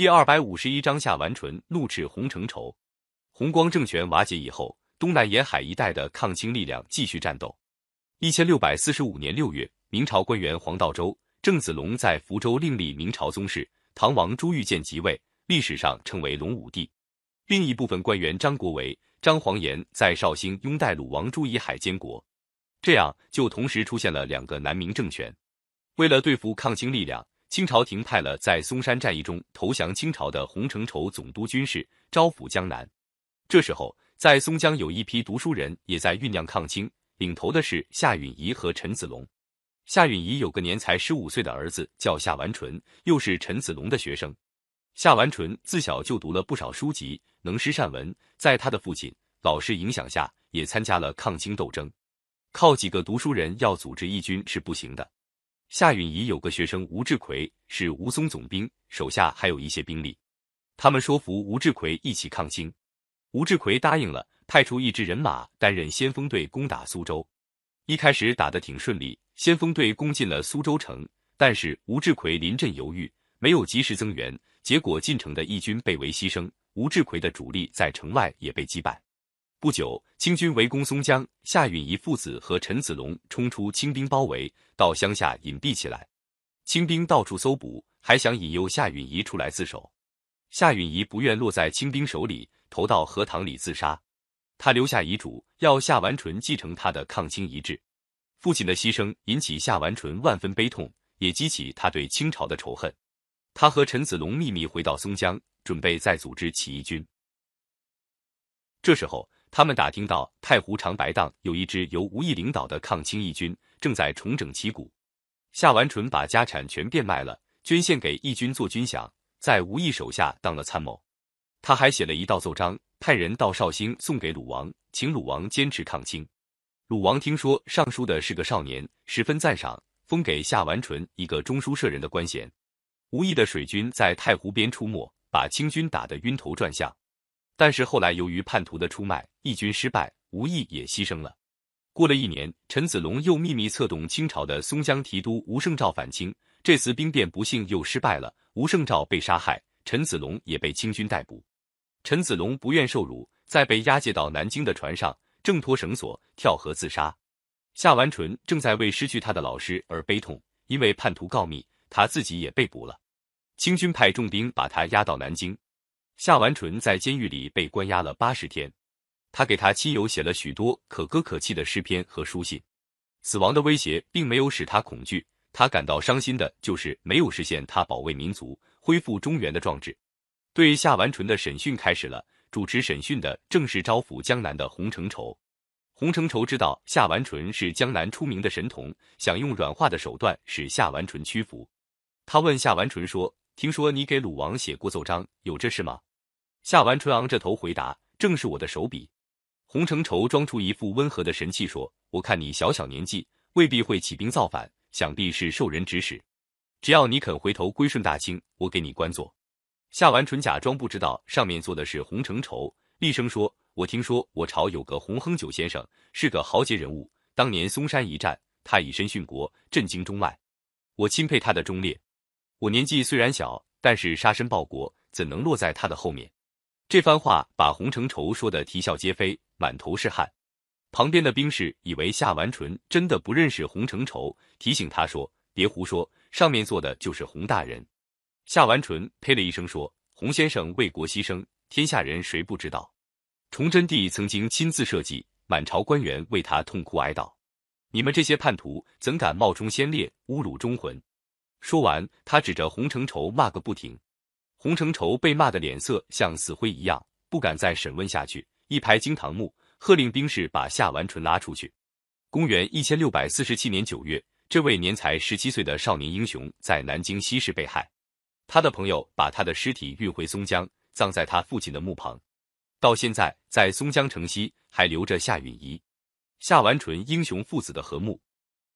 第二百五十一章夏完淳怒斥洪承畴。洪光政权瓦解以后，东南沿海一带的抗清力量继续战斗。一千六百四十五年六月，明朝官员黄道周、郑子龙在福州另立明朝宗室，唐王朱玉建即位，历史上称为隆武帝。另一部分官员张国维、张煌言在绍兴拥戴鲁王朱以海监国，这样就同时出现了两个南明政权。为了对付抗清力量。清朝廷派了在松山战役中投降清朝的洪承畴总督军事，招抚江南。这时候，在松江有一批读书人也在酝酿抗清，领头的是夏允彝和陈子龙。夏允彝有个年才十五岁的儿子叫夏完淳，又是陈子龙的学生。夏完淳自小就读了不少书籍，能诗善文，在他的父亲、老师影响下，也参加了抗清斗争。靠几个读书人要组织义军是不行的。夏允彝有个学生吴志奎是吴淞总兵，手下还有一些兵力。他们说服吴志奎一起抗清，吴志奎答应了，派出一支人马担任先锋队攻打苏州。一开始打得挺顺利，先锋队攻进了苏州城，但是吴志奎临阵犹豫，没有及时增援，结果进城的义军被围牺牲，吴志奎的主力在城外也被击败。不久，清军围攻松江，夏允彝父子和陈子龙冲出清兵包围，到乡下隐蔽起来。清兵到处搜捕，还想引诱夏允彝出来自首。夏允彝不愿落在清兵手里，投到荷塘里自杀。他留下遗嘱，要夏完淳继承他的抗清遗志。父亲的牺牲引起夏完淳万分悲痛，也激起他对清朝的仇恨。他和陈子龙秘密回到松江，准备再组织起义军。这时候。他们打听到太湖长白荡有一支由吴懿领导的抗清义军正在重整旗鼓，夏完淳把家产全变卖了，捐献给义军做军饷，在吴懿手下当了参谋。他还写了一道奏章，派人到绍兴送给鲁王，请鲁王坚持抗清。鲁王听说上书的是个少年，十分赞赏，封给夏完淳一个中书舍人的官衔。吴懿的水军在太湖边出没，把清军打得晕头转向。但是后来由于叛徒的出卖，义军失败，吴懿也牺牲了。过了一年，陈子龙又秘密策动清朝的松江提督吴胜照反清，这次兵变不幸又失败了，吴胜照被杀害，陈子龙也被清军逮捕。陈子龙不愿受辱，在被押解到南京的船上挣脱绳索，跳河自杀。夏完淳正在为失去他的老师而悲痛，因为叛徒告密，他自己也被捕了。清军派重兵把他押到南京。夏完淳在监狱里被关押了八十天，他给他亲友写了许多可歌可泣的诗篇和书信。死亡的威胁并没有使他恐惧，他感到伤心的就是没有实现他保卫民族、恢复中原的壮志。对夏完淳的审讯开始了，主持审讯的正是招抚江南的洪承畴。洪承畴知道夏完淳是江南出名的神童，想用软化的手段使夏完淳屈服。他问夏完淳说：“听说你给鲁王写过奏章，有这事吗？”夏完淳昂着头回答：“正是我的手笔。”洪承畴装出一副温和的神气说：“我看你小小年纪，未必会起兵造反，想必是受人指使。只要你肯回头归顺大清，我给你官做。”夏完淳假装不知道上面坐的是洪承畴，厉声说：“我听说我朝有个洪亨九先生，是个豪杰人物。当年嵩山一战，他以身殉国，震惊中外。我钦佩他的忠烈。我年纪虽然小，但是杀身报国，怎能落在他的后面？”这番话把洪承畴说的啼笑皆非，满头是汗。旁边的兵士以为夏完淳真的不认识洪承畴，提醒他说：“别胡说，上面坐的就是洪大人。”夏完淳呸了一声说：“洪先生为国牺牲，天下人谁不知道？崇祯帝曾经亲自设计，满朝官员为他痛哭哀悼。你们这些叛徒怎敢冒充先烈，侮辱忠魂？”说完，他指着洪承畴骂个不停。洪承畴被骂的脸色像死灰一样，不敢再审问下去，一拍惊堂木，喝令兵士把夏完淳拉出去。公元一千六百四十七年九月，这位年才十七岁的少年英雄在南京西市被害，他的朋友把他的尸体运回松江，葬在他父亲的墓旁。到现在，在松江城西还留着夏允彝、夏完淳英雄父子的和墓。